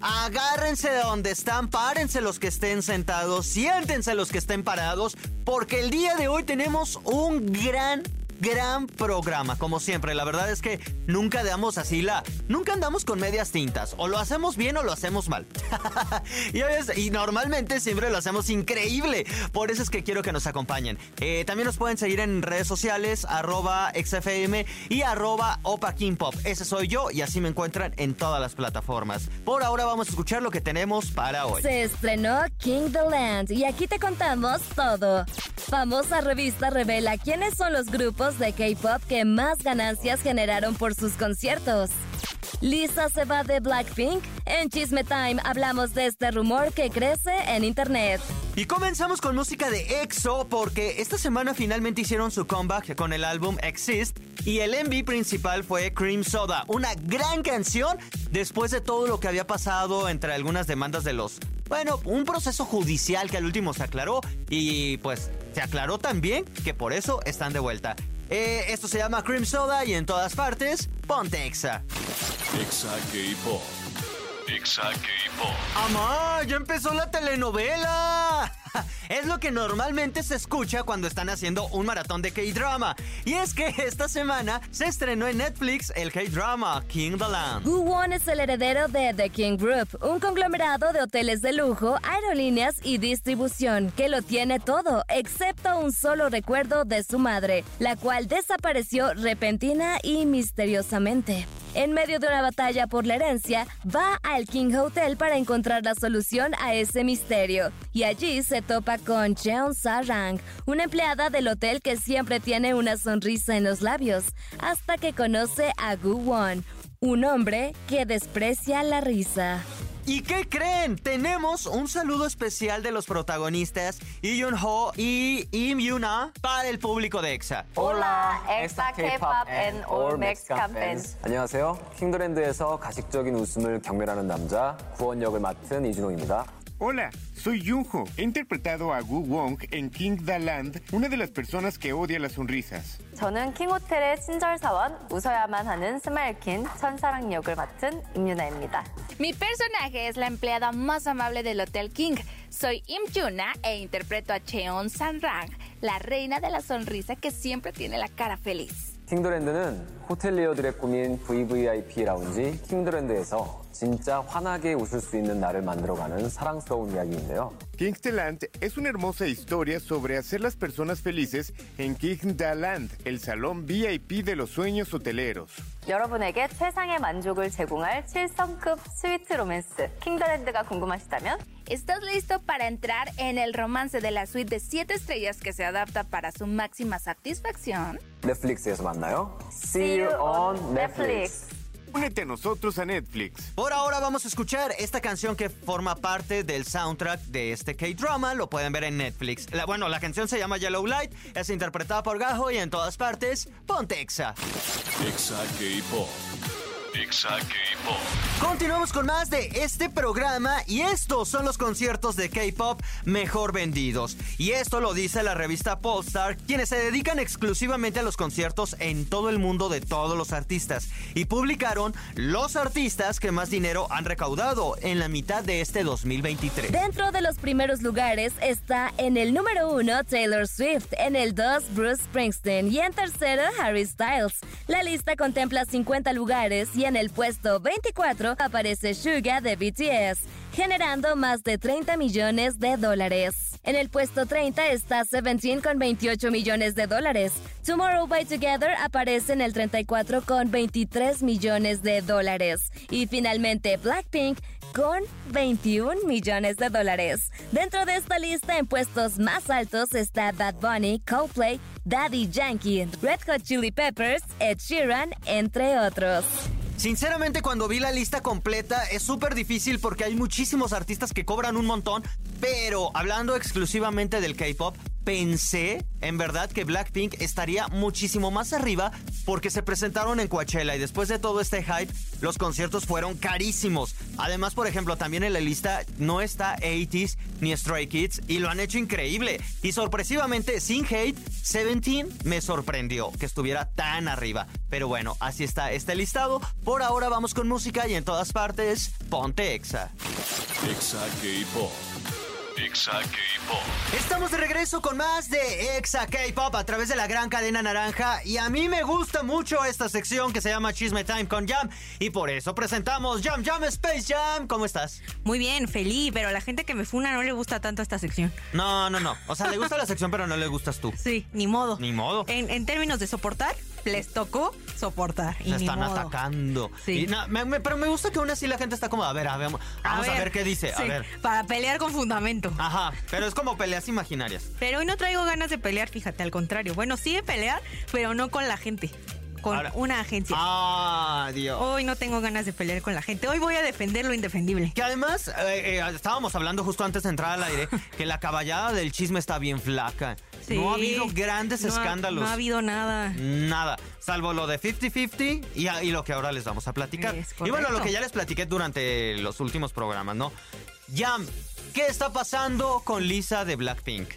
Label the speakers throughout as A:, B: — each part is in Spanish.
A: Agárrense de donde están, párense los que estén sentados, siéntense los que estén parados, porque el día de hoy tenemos un gran gran programa, como siempre. La verdad es que nunca damos así la. Nunca andamos con medias tintas. O lo hacemos bien o lo hacemos mal. y, normalmente siempre lo hacemos increíble. Por eso es que quiero que nos acompañen. Eh, también nos pueden seguir en redes sociales, arroba XFM y arroba Opa King. Ese soy yo y así me encuentran en todas las plataformas. Por ahora vamos a escuchar lo que tenemos para hoy.
B: Se estrenó King the Land y aquí te contamos todo. Famosa revista revela quiénes son los grupos de K-pop que más ganancias generaron por sus conciertos. Lisa se va de Blackpink. En Chisme Time hablamos de este rumor que crece en internet.
A: Y comenzamos con música de EXO porque esta semana finalmente hicieron su comeback con el álbum Exist y el MV principal fue Cream Soda, una gran canción después de todo lo que había pasado entre algunas demandas de los bueno, un proceso judicial que al último se aclaró y pues se aclaró también que por eso están de vuelta. Eh, esto se llama Cream Soda y en todas partes, ponte Exa.
C: Exa K-Pop. Exa K-Pop.
A: ¡Amá! ¡Ya empezó la telenovela! es lo que normalmente se escucha cuando están haciendo un maratón de K-drama. Y es que esta semana se estrenó en Netflix el K-drama King the Land.
B: Woo Won es el heredero de The King Group, un conglomerado de hoteles de lujo, aerolíneas y distribución que lo tiene todo, excepto un solo recuerdo de su madre, la cual desapareció repentina y misteriosamente. En medio de una batalla por la herencia, va al King Hotel para encontrar la solución a ese misterio. Y allí se topa con Cheon Sarang, una empleada del hotel que siempre tiene una sonrisa en los labios, hasta que conoce a Gu Won, un hombre que desprecia la risa.
A: ¿Y qué creen? Tenemos un saludo especial de los protagonistas Lee Ho y Im Yuna para el público de EXA.
D: Hola, EXA K-pop and all Mexican fans.
E: 안녕하세요. 킹드랜드에서 가식적인 웃음을 경멸하는 남자 구원 역을 맡은 이준호입니다.
F: Hola, soy Junho. He interpretado a Gu Wong en King the Land, una de las personas que odia las sonrisas.
D: 저는 킹호텔의 친절 사원, 웃어야만 하는 스마일킨 천사랑 역을 맡은 임유나입니다.
G: Mi personaje es la empleada más amable del Hotel King. Soy Im Yuna e interpreto a Cheon San-rang, la reina de la sonrisa que siempre tiene la cara feliz.
E: 킹드랜드는 호텔리어들의 꿈인 VVIP 라운지 킹드랜드에서 진짜 환하게 웃을 수 있는 날을 만들어가는 사랑스러운 이야기인데요.
F: King the Land es una hermosa historia sobre hacer las personas felices en King the Land, el salón VIP de los sueños hoteleros.
D: 여러분에게 최상의 만족을 제공할 7성급 스위트 로맨스 킹더랜드가 궁금하시다면
G: ¿Estás listo para entrar en el romance de la suite de 7 estrellas que se adapta para su máxima satisfacción?
E: 넷플릭스에서 만나요.
D: See you on Netflix.
F: Únete a nosotros a Netflix.
A: Por ahora vamos a escuchar esta canción que forma parte del soundtrack de este K-drama. Lo pueden ver en Netflix. La- bueno, la canción se llama Yellow Light, es interpretada por Gajo y en todas partes, ponte Exa.
C: Exa K-Pop. Exa K-Pop.
A: Continuamos con más de este programa y estos son los conciertos de K-pop mejor vendidos. Y esto lo dice la revista Polestar, quienes se dedican exclusivamente a los conciertos en todo el mundo de todos los artistas. Y publicaron los artistas que más dinero han recaudado en la mitad de este 2023.
B: Dentro de los primeros lugares está en el número 1 Taylor Swift, en el 2 Bruce Springsteen y en tercero Harry Styles. La lista contempla 50 lugares y en el puesto 24 aparece Suga de BTS, generando más de 30 millones de dólares. En el puesto 30 está Seventeen con 28 millones de dólares. Tomorrow by Together aparece en el 34 con 23 millones de dólares. Y finalmente Blackpink con 21 millones de dólares. Dentro de esta lista, en puestos más altos está Bad Bunny, Coldplay, Daddy Yankee, Red Hot Chili Peppers, Ed Sheeran, entre otros.
A: Sinceramente, cuando vi la lista completa, es súper difícil porque hay muchísimos artistas que cobran un montón, pero hablando exclusivamente del K-pop, pensé, en verdad, que Blackpink estaría muchísimo más arriba porque se presentaron en Coachella y después de todo este hype, los conciertos fueron carísimos. Además, por ejemplo, también en la lista no está 80s ni Stray Kids y lo han hecho increíble. Y sorpresivamente, sin hate, Seventeen me sorprendió que estuviera tan arriba. Pero bueno, así está este listado. Por ahora vamos con música y en todas partes, ponte Exa.
C: Exa K-Pop. Exa K-Pop.
A: Estamos de regreso con más de Exa K-Pop a través de la gran cadena naranja y a mí me gusta mucho esta sección que se llama Chisme Time con Jam y por eso presentamos Jam Jam Space Jam. ¿Cómo estás?
H: Muy bien, feliz, pero a la gente que me funa no le gusta tanto esta sección.
A: No, no, no. O sea, le gusta la sección pero no le gustas tú.
H: Sí, ni modo.
A: Ni modo.
H: En, en términos de soportar, les tocó soportar. Y
A: Se están
H: modo.
A: atacando.
H: Sí.
A: Y na- me- me- pero me gusta que aún así la gente está como, a ver, a ver, vamos a ver qué dice. A ver.
H: Para pelear con fundamento.
A: Ajá, pero es como peleas imaginarias.
H: Pero hoy no traigo ganas de pelear, fíjate, al contrario. Bueno, sí de pelear, pero no con la gente. Con
A: Ahora-
H: una agencia.
A: Ah, Dios.
H: Hoy no tengo ganas de pelear con la gente. Hoy voy a defender lo indefendible.
A: Que además, eh, eh, estábamos hablando justo antes de entrar al aire, que la caballada del chisme está bien flaca.
H: Sí.
A: No ha habido grandes
H: No ha-
A: escándalos.
H: No ha habido nada.
A: Nada, salvo lo de 50-50 y, y lo que ahora les vamos a platicar. Y bueno, lo que ya les platiqué durante los últimos programas, ¿no? Jam, ¿qué está pasando con Lisa de Blackpink?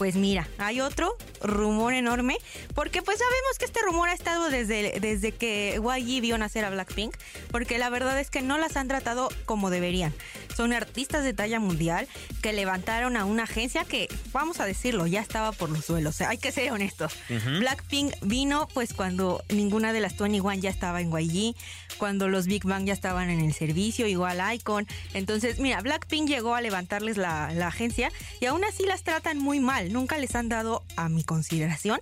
H: Pues mira, hay otro rumor enorme, porque pues sabemos que este rumor ha estado desde, desde que YG vio nacer a Blackpink, porque la verdad es que no las han tratado como deberían. Son artistas de talla mundial que levantaron a una agencia que, vamos a decirlo, ya estaba por los suelos, o sea, hay que ser honestos. Blackpink vino pues cuando ninguna de las 21 ya estaba en YG, cuando los Big Bang ya estaban en el servicio, igual Icon. Entonces, mira, Blackpink llegó a levantarles la, la agencia y aún así las tratan muy mal. Nunca les han dado, a mi consideración,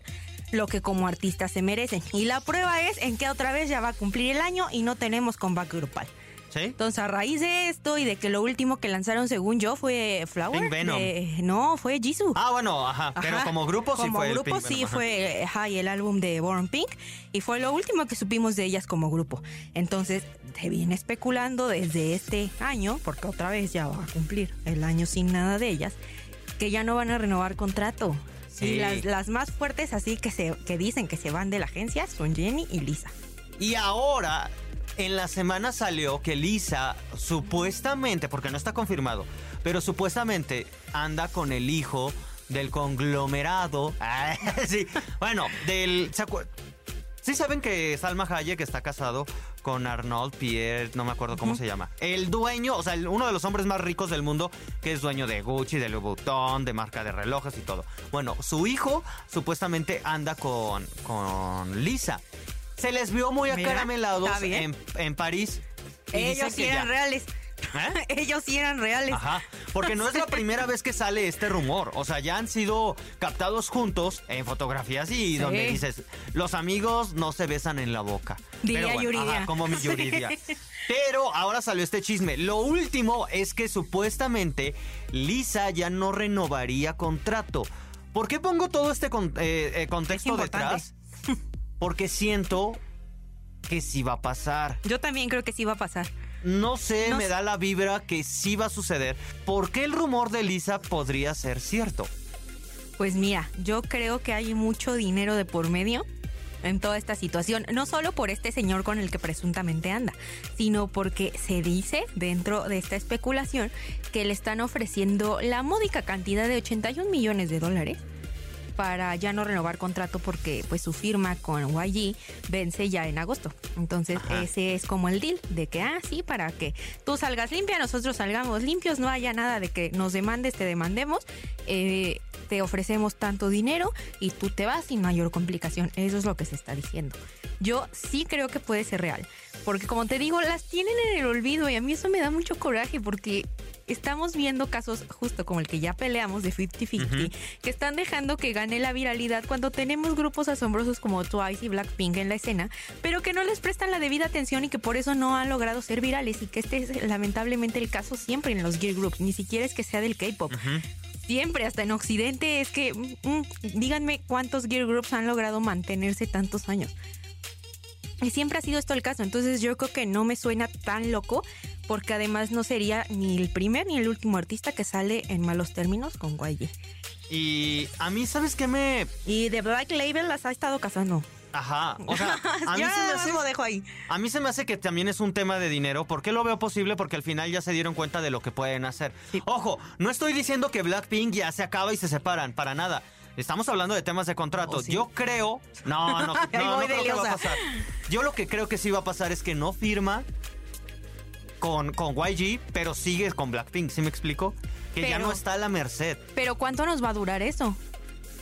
H: lo que como artistas se merecen. Y la prueba es en que otra vez ya va a cumplir el año y no tenemos comeback grupal.
A: ¿Sí?
H: Entonces, a raíz de esto y de que lo último que lanzaron, según yo, fue Flower.
A: Pink Venom.
H: de- no, fue Jisoo.
A: Ah, bueno, ajá, pero como grupo sí
H: Como
A: fue el
H: grupo
A: Pink
H: sí
A: Venom, ajá.
H: fue ajá, y el álbum de Born Pink y fue lo último que supimos de ellas como grupo. Entonces se viene especulando desde este año, porque otra vez ya va a cumplir el año sin nada de ellas, que ya no van a renovar contrato.
A: Sí.
H: Y las, las más fuertes así que se que dicen que se van de la agencia son Jenny y Lisa.
A: Y ahora, en la semana salió que Lisa supuestamente, porque no está confirmado, pero supuestamente anda con el hijo del conglomerado. Ah, sí, bueno, del. ¿se acuer- Sí saben que Salma Hayek está casado con Arnold Pierre, no me acuerdo cómo se llama. El dueño, o sea, el- uno de los hombres más ricos del mundo, que es dueño de Gucci, de Louis Vuitton, de marca de relojes y todo. Bueno, su hijo supuestamente anda con, con Lisa. Se les vio muy
H: Mira,
A: acaramelados en, en París.
H: Ellos sí eran reales.
A: ¿Eh?
H: Ellos sí eran reales.
A: Ajá, porque no es la primera vez que sale este rumor. O sea, ya han sido captados juntos en fotografías y
H: Sí.
A: donde dices, los amigos no se besan en la boca.
H: Diría
A: Pero
H: Yuridia.
A: ajá, como mi Yuridia. Pero ahora salió este chisme. Lo último es que supuestamente Lisa ya no renovaría contrato. ¿Por qué pongo todo este con- eh, eh, contexto
H: Es
A: detrás? Porque siento que sí va a pasar.
H: Yo también creo que sí va a pasar.
A: No sé,
H: No
A: me
H: sé.
A: da la vibra que sí va a suceder. ¿Por qué el rumor de Lisa podría ser cierto?
H: Pues mira, yo creo que hay mucho dinero de por medio en toda esta situación, no solo por este señor con el que presuntamente anda, sino porque se dice dentro de esta especulación que le están ofreciendo la módica cantidad de 81 millones de dólares para ya no renovar contrato porque pues su firma con YG vence ya en agosto. Entonces
A: Ajá.
H: ese es como el deal de que, ah, sí, para que tú salgas limpia, nosotros salgamos limpios, no haya nada de que nos demandes, te demandemos, eh, te ofrecemos tanto dinero y tú te vas sin mayor complicación. Eso es lo que se está diciendo. Yo sí creo que puede ser real, porque como te digo, las tienen en el olvido y a mí eso me da mucho coraje porque estamos viendo casos justo como el que ya peleamos de 50-50, que están dejando que gane la viralidad cuando tenemos grupos asombrosos como Twice y Blackpink en la escena, pero que no les prestan la debida atención y que por eso no han logrado ser virales y que este es lamentablemente el caso siempre en los gear groups, ni siquiera es que sea del K-pop. Siempre, hasta en Occidente, es que, mm, mm, díganme cuántos gear groups han logrado mantenerse tantos años. Y siempre ha sido esto el caso, entonces yo creo que no me suena tan loco, porque además no sería ni el primer ni el último artista que sale en malos términos con YG.
A: Y a mí, ¿sabes qué me...?
H: Y de Black Label las ha estado casando.
A: Ajá, o sea, a mí se me hace...
H: lo dejo ahí.
A: A mí se me hace que también es un tema de dinero. ¿Por qué lo veo posible? Porque al final ya se dieron cuenta de lo que pueden hacer.
H: Sí.
A: Ojo, no estoy diciendo que Blackpink ya se acaba y se separan, para nada. Estamos hablando de temas de contrato.
H: Oh, sí.
A: Yo creo... No, no, no, no creo que va a pasar. Yo lo que creo que sí va a pasar es que no firma con, con YG, pero sigue con Blackpink, ¿sí me explico? Que ya no está a la merced.
H: Pero ¿cuánto nos va a durar eso?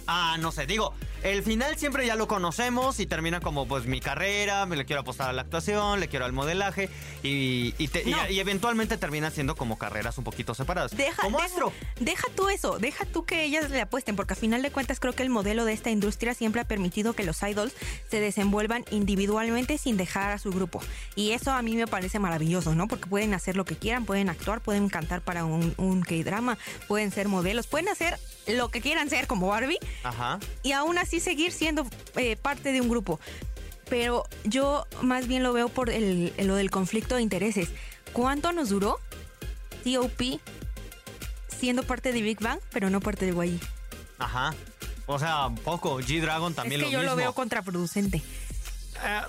A: Ah, no sé, digo, el final siempre ya lo conocemos y termina como pues mi carrera, me le quiero apostar a la actuación, le quiero al modelaje y, y te- y-
H: No.
A: y eventualmente termina siendo como carreras un poquito separadas.
H: Deja,
A: como
H: deja-
A: Astro.
H: deja tú eso, deja tú que ellas le apuesten, porque a final de cuentas creo que el modelo de esta industria siempre ha permitido que los idols se desenvuelvan individualmente sin dejar a su grupo. Y eso a mí me parece maravilloso, ¿no? Porque pueden hacer lo que quieran, pueden actuar, pueden cantar para un, un K-drama, pueden ser modelos, pueden hacer lo que quieran ser como Barbie
A: Ajá.
H: y aún así seguir siendo eh, parte de un grupo. Pero yo más bien lo veo por el, lo del conflicto de intereses. ¿Cuánto nos duró TOP siendo parte de Big Bang, pero no parte de YG?
A: Ajá. O sea, poco. G-Dragon también
H: es que
A: lo
H: yo lo veo contraproducente.
A: Eh,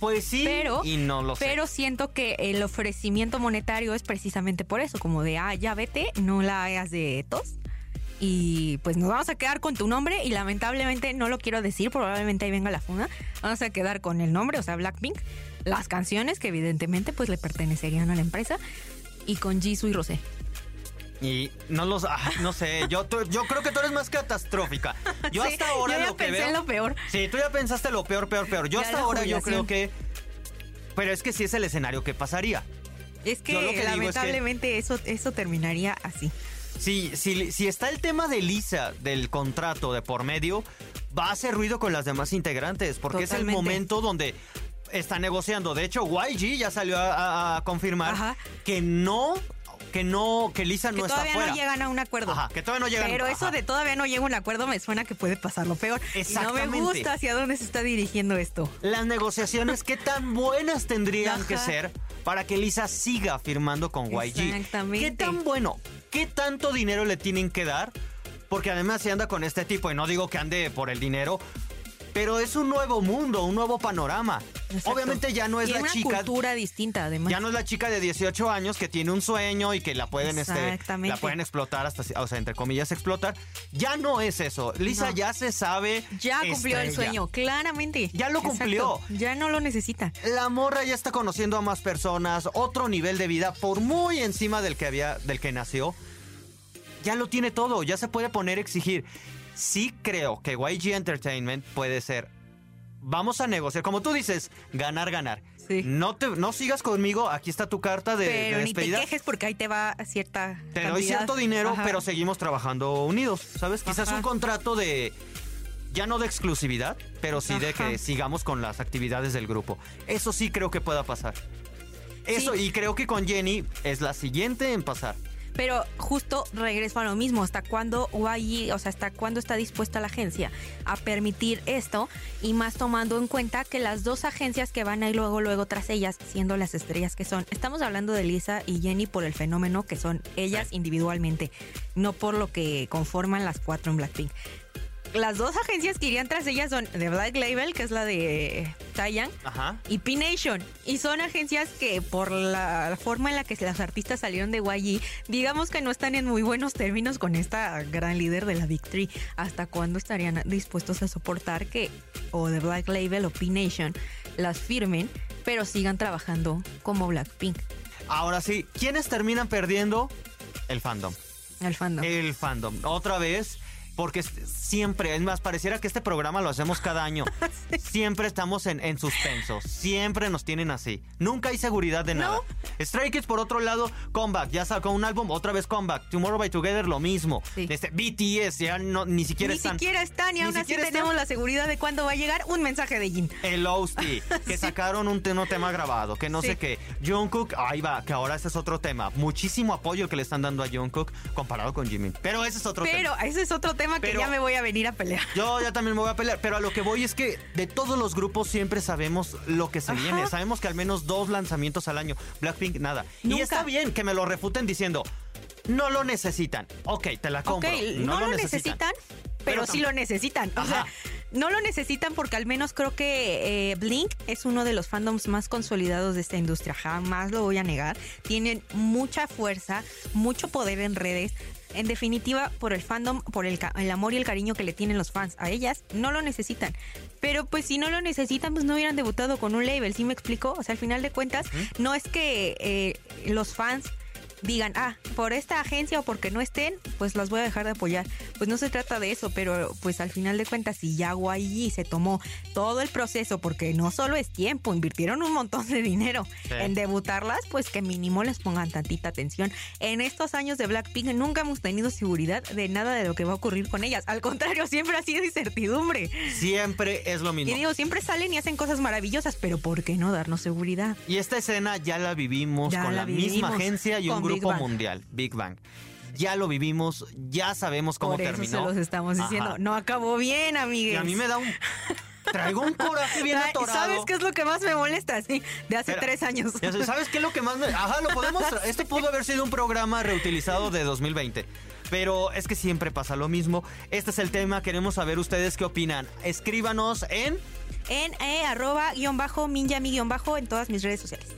A: pues sí,
H: Pero,
A: y no lo sé.
H: pero siento que el ofrecimiento monetario es precisamente por eso, como de, ah, ya vete, no la hagas de tos. Y pues nos vamos a quedar con tu nombre y lamentablemente no lo quiero decir, probablemente ahí venga la funa. Vamos a quedar con el nombre, o sea, Blackpink, las canciones que evidentemente pues le pertenecerían a la empresa y con Jisoo y Rosé.
A: Y no los, ah, no sé, yo, tú- yo creo que tú eres más catastrófica. Yo
H: Sí,
A: hasta ahora
H: yo ya
A: lo que
H: pensé
A: veo.
H: en lo peor.
A: Sí, tú ya pensaste lo peor, peor, peor. Yo
H: Ya
A: hasta ahora yo creo que. Pero es que sí es el escenario que pasaría.
H: Que,
A: que es que-
H: lamentablemente eso, eso terminaría así.
A: Si, si, si está el tema de Lisa del contrato de por medio, va a hacer ruido con las demás integrantes, porque es el momento donde está negociando. De hecho, YG ya salió a, a- a confirmar
H: Ajá.
A: que no, que no, que Lisa
H: Que
A: no está
H: todavía
A: fuera.
H: no llegan a un acuerdo.
A: Ajá, que todavía no llegan.
H: Pero eso de todavía no llega a un acuerdo me suena que puede pasar lo peor. Y no
A: Exactamente.
H: me gusta hacia dónde se está dirigiendo esto.
A: Las negociaciones, ¿qué tan buenas tendrían
H: Ajá.
A: que ser para que Lisa siga firmando con YG?
H: Exactamente.
A: ¿Qué tan bueno? ¿Qué tanto dinero le tienen que dar? Porque además si anda con este tipo, y no digo que ande por el dinero, pero es un nuevo mundo, un nuevo panorama.
H: Exacto.
A: Obviamente ya no es
H: Y
A: la
H: una
A: chica...
H: cultura distinta, además.
A: Ya no es la chica de 18 años que tiene un sueño y que la pueden, este, la pueden explotar hasta, o sea, entre comillas, explotar. Ya no es eso. Lisa
H: No.
A: ya se sabe.
H: Ya cumplió el
A: estrella.
H: sueño, claramente.
A: Ya lo
H: Exacto.
A: cumplió.
H: Ya no lo necesita.
A: La morra ya está conociendo a más personas, otro nivel de vida por muy encima del que había, del que nació. Ya lo tiene todo, ya se puede poner a exigir. Sí creo que YG Entertainment puede ser. Vamos a negociar, como tú dices, ganar, ganar.
H: Sí.
A: No te, no sigas conmigo, aquí está tu carta de, de
H: Pero ni te
A: despedida.
H: quejes porque ahí te va cierta.
A: Te doy
H: cantidad.
A: cierto dinero,
H: Ajá.
A: pero seguimos trabajando unidos, ¿sabes? Quizás un contrato de ya no de exclusividad, pero sí de que sigamos con las actividades del grupo. Eso sí creo que pueda pasar. Eso,
H: Sí.
A: y creo que con Jenny es la siguiente en pasar.
H: Pero justo regreso a lo mismo, ¿hasta cuándo YG, o sea, hasta cuándo está dispuesta la agencia a permitir esto? Y más tomando en cuenta que las dos agencias que van a ir luego, luego tras ellas, siendo las estrellas que son, estamos hablando de Lisa y Jenny por el fenómeno que son ellas individualmente, no por lo que conforman las cuatro en Blackpink. Las dos agencias que irían tras ellas son The Black Label, que es la de Taeyang,
A: Ajá.
H: y P-Nation. Y son agencias que por la, forma en la que los artistas salieron de YG, digamos que no están en muy buenos términos con esta gran líder de la Big Three. ¿Hasta cuándo estarían dispuestos a soportar que o The Black Label o P-Nation las firmen, pero sigan trabajando como Blackpink?
A: Ahora sí, ¿quiénes terminan perdiendo? El fandom.
H: El fandom.
A: El fandom. Otra vez, porque siempre, es más, pareciera que este programa lo hacemos cada año. Siempre estamos en, en suspenso. Siempre nos tienen así. Nunca hay seguridad de nada. Stray Kids, por otro lado, comeback. Ya sacó un álbum, otra vez comeback. Tomorrow by Together, lo mismo.
H: Sí.
A: Este, BTS, ya no, ni siquiera
H: Ni
A: están.
H: siquiera están y
A: Ni
H: aún así
A: están.
H: tenemos la seguridad de cuándo va a llegar un mensaje de Jin.
A: El Ousty, que sacaron un, un tema grabado, que no sé qué. Jungkook, ahí va, que ahora ese es otro tema. Muchísimo apoyo que le están dando a Jungkook comparado con Jimin. Pero ese es otro tema.
H: Pero ese es otro tema que
A: Pero-
H: ya me voy a venir a pelear.
A: Yo ya también me voy a pelear, pero a lo que voy es que de todos los grupos siempre sabemos lo que se
H: Ajá.
A: viene. Sabemos que al menos dos lanzamientos al año. Blackpink, nada. Y
H: Nunca.
A: está bien que me lo refuten diciendo, no lo necesitan. Ok, te la compro.
H: Ok, no, lo necesitan, pero,
A: Pero
H: sí lo necesitan. O sea, no lo necesitan porque al menos creo que eh, Blink es uno de los fandoms más consolidados de esta industria. Jamás lo voy a negar. Tienen mucha fuerza, mucho poder en redes. En definitiva, por el fandom, por el, amor y el cariño que le tienen los fans a ellas, no lo necesitan. Pero pues si no lo necesitan, pues no hubieran debutado con un label, ¿sí me explico? O sea, al final de cuentas, no es que eh, los fans digan, ah, por esta agencia o porque no estén, pues las voy a dejar de apoyar. Pues no se trata de eso, pero pues al final de cuentas, si Yaguayí se tomó todo el proceso, porque no solo es tiempo, invirtieron un montón de dinero
A: Sí.
H: en debutarlas, pues que mínimo les pongan tantita atención. En estos años de Blackpink nunca hemos tenido seguridad de nada de lo que va a ocurrir con ellas. Al contrario, siempre ha sido incertidumbre.
A: Siempre es lo
H: Y
A: mismo.
H: digo, siempre salen y hacen cosas maravillosas, pero ¿por qué no darnos seguridad?
A: Y esta escena ya la vivimos
H: Ya
A: con
H: la
A: misma agencia y un
H: con
A: grupo
H: Bang.
A: mundial, Big Bang. Ya lo vivimos, ya sabemos cómo
H: Por eso
A: terminó.
H: se los estamos diciendo.
A: Ajá.
H: No acabó bien, amigues.
A: Y a mí me da un. Traigo un coraje bien atorado.
H: ¿Sabes qué es lo que más me molesta? Sí, de hace tres años.
A: ¿Sabes qué es lo que más me.? Ajá, lo podemos. Este pudo haber sido un programa reutilizado de 2020. Pero es que siempre pasa lo mismo. Este es el tema. Queremos saber ustedes qué opinan. Escríbanos en.
H: En eh, arroba guion bajo, minjami guion bajo en todas mis redes sociales.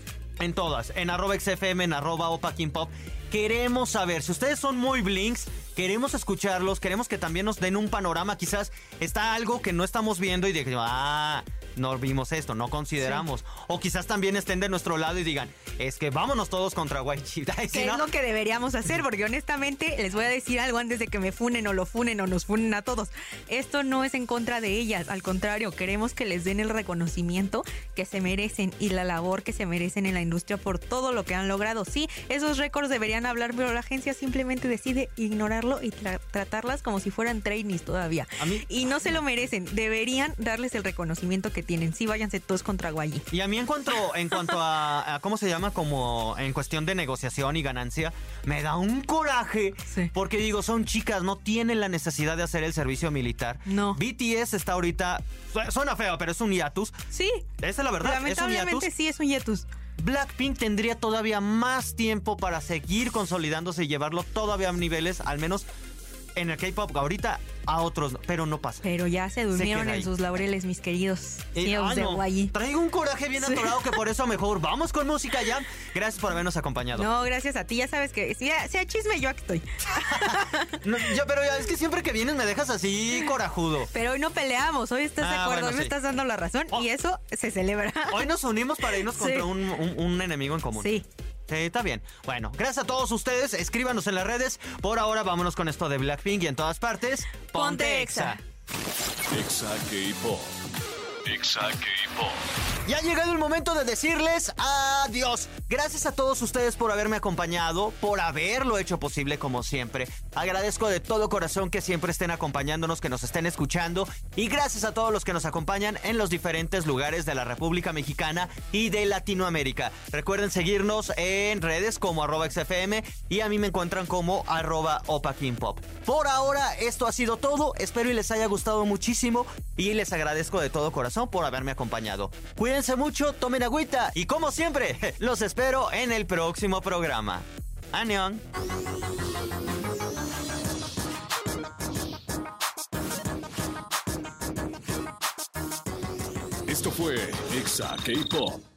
A: En todas, en arroba XFM, en arroba Pop. Queremos saber, si ustedes son muy blinks, queremos escucharlos, queremos que también nos den un panorama. Quizás está algo que no estamos viendo y digan, ah, no vimos esto, no consideramos. O quizás también estén de nuestro lado y digan, es que vámonos todos contra
H: ¿Qué
A: ¿no?
H: es lo que deberíamos hacer? Porque honestamente les voy a decir algo antes de que me funen o lo funen o nos funen a todos. Esto no es en contra de ellas, al contrario, queremos que les den el reconocimiento que se merecen y la labor que se merecen en la industria por todo lo que han logrado. Sí, esos récords deberían hablar, pero la agencia simplemente decide ignorarlo y tra- tratarlas como si fueran trainees todavía.
A: A mí-
H: Y no se lo merecen, deberían darles el reconocimiento que tienen. Sí, váyanse todos contra Guayi.
A: Y a mí en cuanto, en cuanto a, a, ¿cómo se llama? Como en cuestión de negociación y ganancia, me da un coraje.
H: Sí.
A: Porque digo, son chicas, no tienen la necesidad de hacer el servicio militar.
H: No.
A: BTS está ahorita, su- suena feo, pero es un hiatus.
H: Sí,
A: Esa es la verdad, es un
H: lamentablemente sí es un hiatus.
A: Blackpink tendría todavía más tiempo para seguir consolidándose y llevarlo todavía a niveles, al menos en el K-pop ahorita, a otros, pero no pasa.
H: Pero ya se durmieron en sus laureles, mis queridos de
A: no.
H: Guayi.
A: Traigo un coraje bien atorado que por eso mejor vamos con música ya. Gracias por habernos acompañado.
H: No, gracias a ti. Ya sabes que sea, sea chisme, yo aquí estoy.
A: No, ya, pero ya es que siempre que vienes me dejas así corajudo.
H: Pero hoy no peleamos. Hoy estás de
A: Ah,
H: acuerdo.
A: bueno,
H: hoy me estás dando la razón.
A: Oh.
H: Y eso se celebra.
A: Hoy nos unimos para irnos
H: Sí.
A: contra un, un- un enemigo en común.
H: Sí.
A: Sí, está bien. Bueno, gracias a todos ustedes. Escríbanos en las redes. Por ahora, vámonos con esto de Blackpink y en todas partes.
H: Ponte Exa.
C: Exa K-Pop. Exa.
A: Ya ha llegado el momento de decirles adiós. Gracias a todos ustedes por haberme acompañado, por haberlo hecho posible como siempre. Agradezco de todo corazón que siempre estén acompañándonos, que nos estén escuchando. Y gracias a todos los que nos acompañan en los diferentes lugares de la República Mexicana y de Latinoamérica. Recuerden seguirnos en redes como arroba XFM y a mí me encuentran como arroba Pop. Por ahora, esto ha sido todo. Espero y les haya gustado muchísimo y les agradezco de todo corazón por haberme acompañado. Cuídense mucho, tomen agüita y como siempre, los espero en el próximo programa. Anion.
C: Esto fue Exa K-Pop.